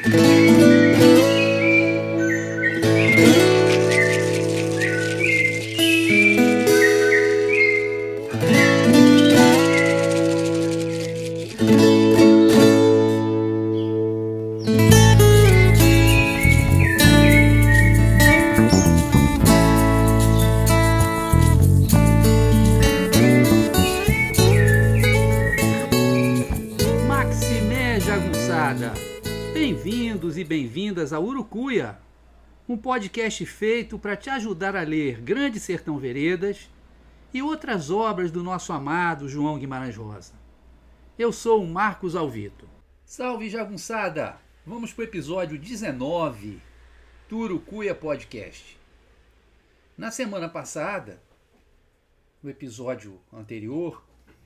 Maximé Bem-vindos e bem-vindas a Urucuia, um podcast feito para te ajudar a ler Grande Sertão Veredas e outras obras do nosso amado João Guimarães Rosa. Eu sou o Marcos Alvito. Salve Jagunçada! Vamos para o episódio 19 do Urucuia Podcast. Na semana passada, no episódio anterior,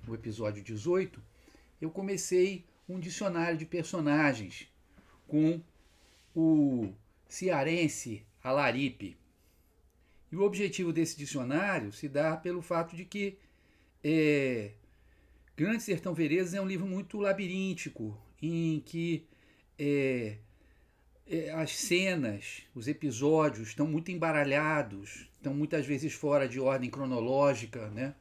no episódio 18, eu comecei um dicionário de personagens com o cearense Alaripe. E o objetivo desse dicionário se dá pelo fato de que é, Grande Sertão Veredas é um livro muito labiríntico, em que é, é, as cenas, os episódios estão muito embaralhados, estão muitas vezes fora de ordem cronológica, né?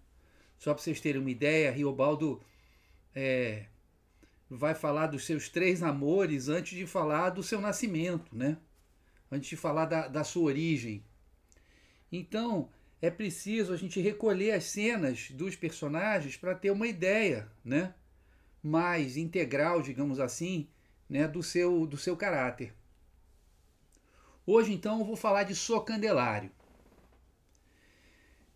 Só para vocês terem uma ideia, Riobaldo é, vai falar dos seus três amores antes de falar do seu nascimento, né? Antes de falar da, da sua origem. Então, é preciso a gente recolher as cenas dos personagens para ter uma ideia, né? Mais integral, digamos assim, né? do, seu, do seu caráter. Hoje, então, eu vou falar de Socandelário.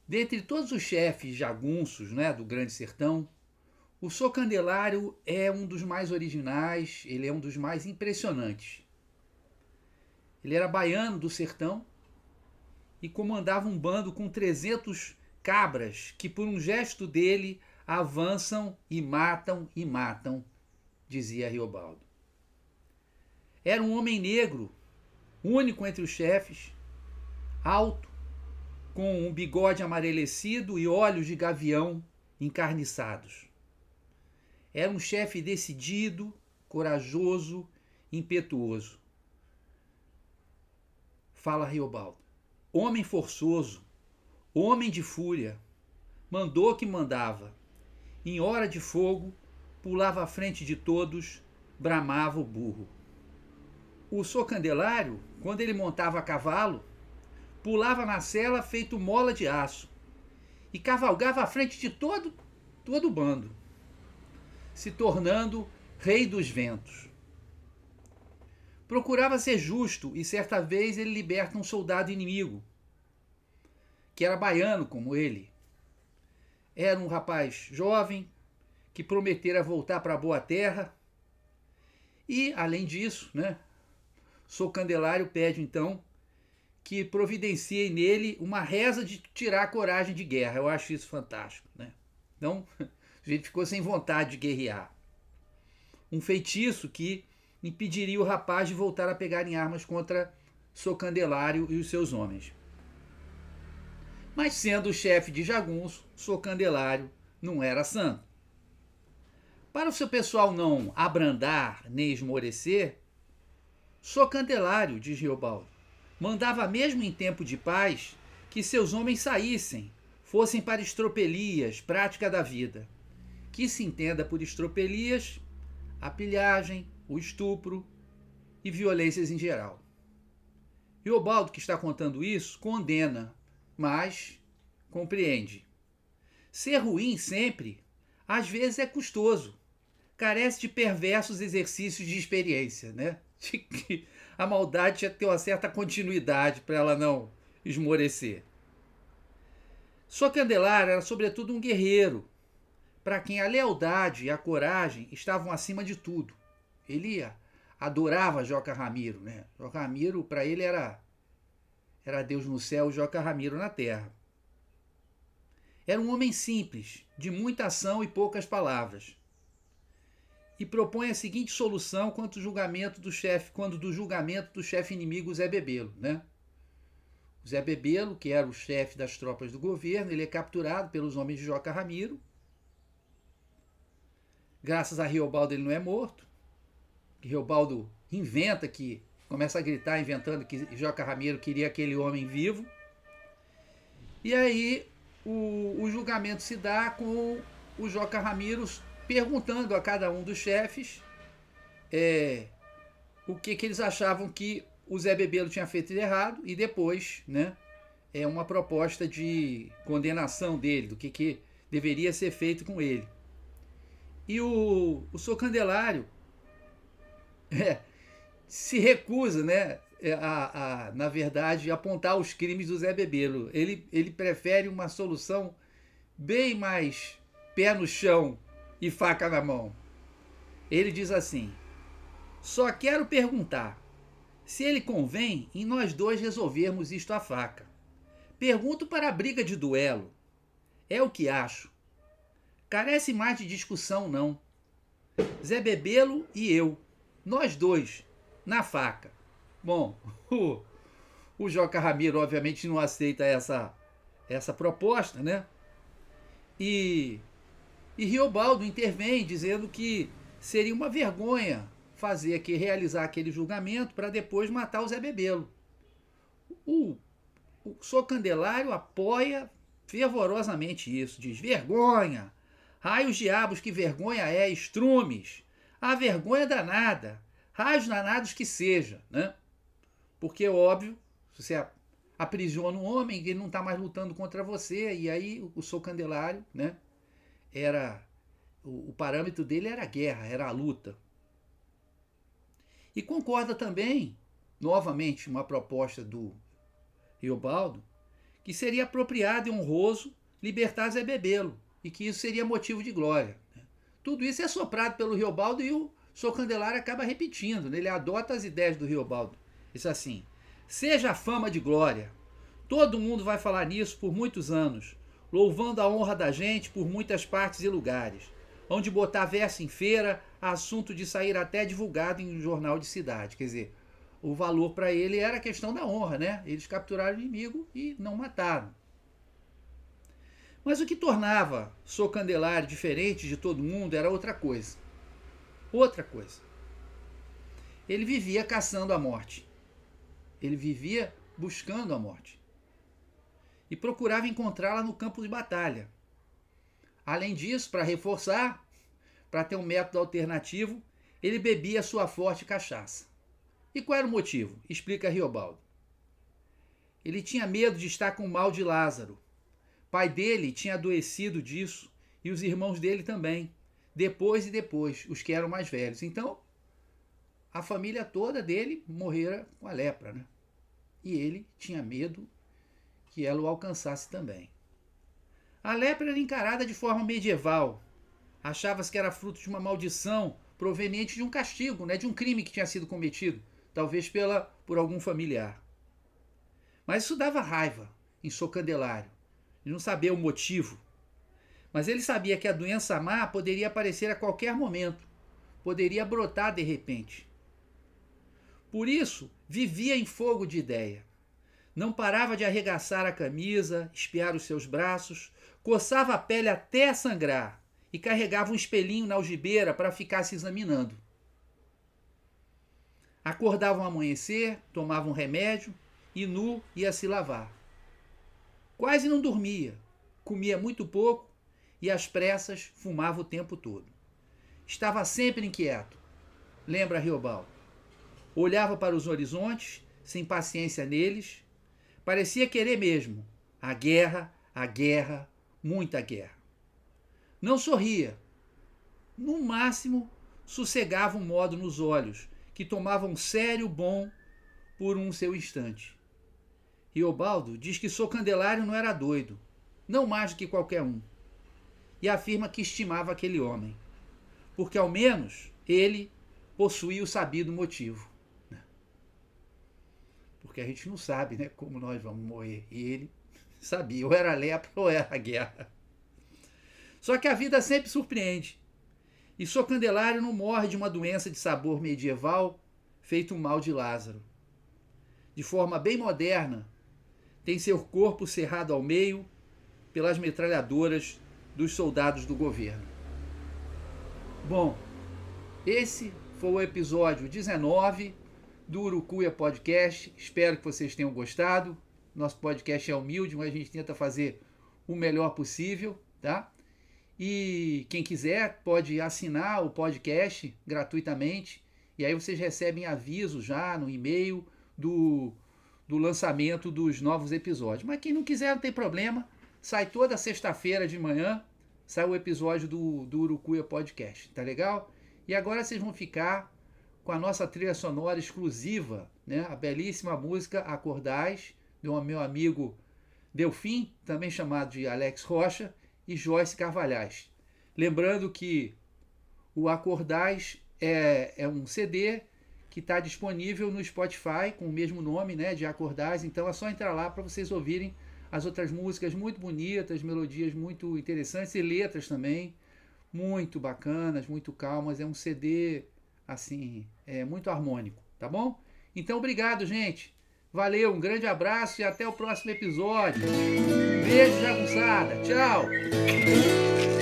Dentre todos os chefes jagunços né, do Grande Sertão, o Socandelário é um dos mais originais, ele é um dos mais impressionantes. Ele era baiano do sertão e comandava um bando com 300 cabras que, por um gesto dele, avançam e matam e matam, dizia Riobaldo. Era um homem negro, único entre os chefes, alto, com um bigode amarelecido e olhos de gavião encarniçados. Era um chefe decidido, corajoso, impetuoso. Fala Riobaldo. Homem forçoso, homem de fúria, mandou que mandava. Em hora de fogo, pulava à frente de todos, bramava o burro. O socandelário, quando ele montava a cavalo, pulava na cela feito mola de aço e cavalgava à frente de todo, todo o bando se tornando rei dos ventos. Procurava ser justo e certa vez ele liberta um soldado inimigo, que era baiano como ele. Era um rapaz jovem que prometera voltar para a boa terra. E, além disso, né, Sou Candelário pede então que providencie nele uma reza de tirar a coragem de guerra. Eu acho isso fantástico. Né? Então, gente ficou sem vontade de guerrear. Um feitiço que impediria o rapaz de voltar a pegar em armas contra Socandelário e os seus homens. Mas sendo o chefe de jagunço, Socandelário não era santo. Para o seu pessoal não abrandar nem esmorecer, Socandelário, diz Riobaldo, mandava mesmo em tempo de paz que seus homens saíssem, fossem para estropelias, prática da vida que se entenda por estropelias a pilhagem, o estupro e violências em geral. E o Baldo, que está contando isso, condena, mas compreende. Ser ruim sempre, às vezes, é custoso. Carece de perversos exercícios de experiência, né? De que a maldade que ter uma certa continuidade para ela não esmorecer. Só Candelário era, sobretudo, um guerreiro, para quem a lealdade e a coragem estavam acima de tudo. Ele adorava Joca Ramiro, né? Joca Ramiro para ele era era Deus no céu, Joca Ramiro na terra. Era um homem simples, de muita ação e poucas palavras. E propõe a seguinte solução quanto julgamento do chefe, quando do julgamento do chefe inimigo Zé Bebelo, né? Zé Bebelo, que era o chefe das tropas do governo, ele é capturado pelos homens de Joca Ramiro Graças a Riobaldo ele não é morto. Riobaldo inventa que começa a gritar, inventando que Joca Ramiro queria aquele homem vivo. E aí o, o julgamento se dá com o Joca Ramiro perguntando a cada um dos chefes é, o que, que eles achavam que o Zé Bebelo tinha feito de errado e depois, né, é uma proposta de condenação dele, do que, que deveria ser feito com ele. E o, o Candelário é, se recusa, né, é, a, a, na verdade, apontar os crimes do Zé Bebelo. Ele, ele prefere uma solução bem mais pé no chão e faca na mão. Ele diz assim: Só quero perguntar se ele convém em nós dois resolvermos isto à faca. Pergunto para a briga de duelo. É o que acho. Carece mais de discussão, não. Zé Bebelo e eu, nós dois, na faca. Bom, o, o Joca Ramiro, obviamente, não aceita essa, essa proposta, né? E, e Riobaldo intervém dizendo que seria uma vergonha fazer aqui, realizar aquele julgamento para depois matar o Zé Bebelo. O, o Sou Candelário apoia fervorosamente isso, diz vergonha, raios diabos, que vergonha é, estrumes, a vergonha danada, raios danados que seja, né? Porque óbvio, você aprisiona um homem, ele não está mais lutando contra você, e aí o, Sou Candelário, né? Era. O, o parâmetro dele era a guerra, era a luta. E concorda também, novamente, uma proposta do Riobaldo, que seria apropriado e honroso libertar Zé Bebelo, e que isso seria motivo de glória. Né? Tudo isso é soprado pelo Riobaldo e o Sou Candelário acaba repetindo, né? ele adota as ideias do Riobaldo. Diz assim: Seja a fama de glória. Todo mundo vai falar nisso por muitos anos, louvando a honra da gente por muitas partes e lugares. Onde botar verso em feira, assunto de sair até divulgado em um jornal de cidade. Quer dizer, o valor para ele era a questão da honra, né? Eles capturaram o inimigo e não mataram. Mas o que tornava Sou Candelário diferente de todo mundo era outra coisa. Outra coisa. Ele vivia caçando a morte. Ele vivia buscando a morte. E procurava encontrá-la no campo de batalha. Além disso, para reforçar, para ter um método alternativo, ele bebia sua forte cachaça. E qual era o motivo? Explica Riobaldo. Ele tinha medo de estar com o mal de Lázaro. Pai dele tinha adoecido disso e os irmãos dele também. Depois e depois, os que eram mais velhos. Então, a família toda dele morrera com a lepra, né? E ele tinha medo que ela o alcançasse também. A lepra era encarada de forma medieval. Achava-se que era fruto de uma maldição proveniente de um castigo, né, de um crime que tinha sido cometido, talvez pela por algum familiar. Mas isso dava raiva em seu candelário. Ele não sabia o motivo. Mas ele sabia que a doença má poderia aparecer a qualquer momento, poderia brotar de repente. Por isso, vivia em fogo de ideia. Não parava de arregaçar a camisa, espiar os seus braços, coçava a pele até sangrar e carregava um espelhinho na algibeira para ficar se examinando. Acordava ao amanhecer, tomava um remédio e nu ia se lavar. Quase não dormia, comia muito pouco e às pressas fumava o tempo todo. Estava sempre inquieto, lembra Riobaldo. Olhava para os horizontes, sem paciência neles. Parecia querer mesmo. A guerra, a guerra, muita guerra. Não sorria. No máximo, sossegava um modo nos olhos, que tomavam sério bom por um seu instante. Riobaldo diz que sou Candelário não era doido, não mais do que qualquer um, e afirma que estimava aquele homem, porque ao menos ele possuía o sabido motivo porque a gente não sabe né, como nós vamos morrer. E ele sabia, ou era lepra ou era guerra. Só que a vida sempre surpreende. E sua Candelário não morre de uma doença de sabor medieval feito um mal de Lázaro. De forma bem moderna, tem seu corpo cerrado ao meio pelas metralhadoras dos soldados do governo. Bom, esse foi o episódio 19 do Urucuia Podcast. Espero que vocês tenham gostado. Nosso podcast é humilde, mas a gente tenta fazer o melhor possível, tá? E quem quiser pode assinar o podcast gratuitamente. E aí vocês recebem aviso já no e-mail do, do lançamento dos novos episódios. Mas quem não quiser, não tem problema. Sai toda sexta-feira de manhã, sai o episódio do, do Urucuia Podcast. Tá legal? E agora vocês vão ficar com a nossa trilha sonora exclusiva, né? A belíssima música Acordais, do meu amigo Delfim, também chamado de Alex Rocha, e Joyce Carvalhais. Lembrando que o Acordais é, é um CD que está disponível no Spotify com o mesmo nome, né, de Acordais. Então é só entrar lá para vocês ouvirem as outras músicas muito bonitas, melodias muito interessantes e letras também muito bacanas, muito calmas. É um CD assim, é muito harmônico, tá bom? Então obrigado, gente. Valeu, um grande abraço e até o próximo episódio. Beijo, jagunçada. Tchau.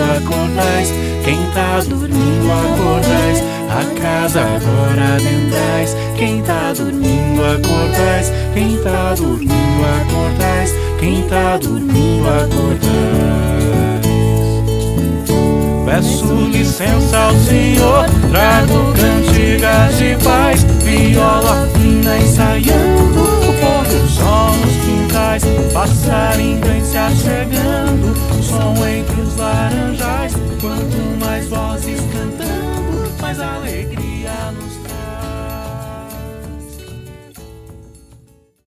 Acordais, quem tá dormindo acordais, a casa agora adentrais, quem tá dormindo acordais, quem tá dormindo acordais, quem tá dormindo acordais. Peço licença ao Senhor, trago cantigas de paz, viola fina ensaiando, o pôr do sol nos quintais, passarinho vem se achegando, som entre os laranjais, quanto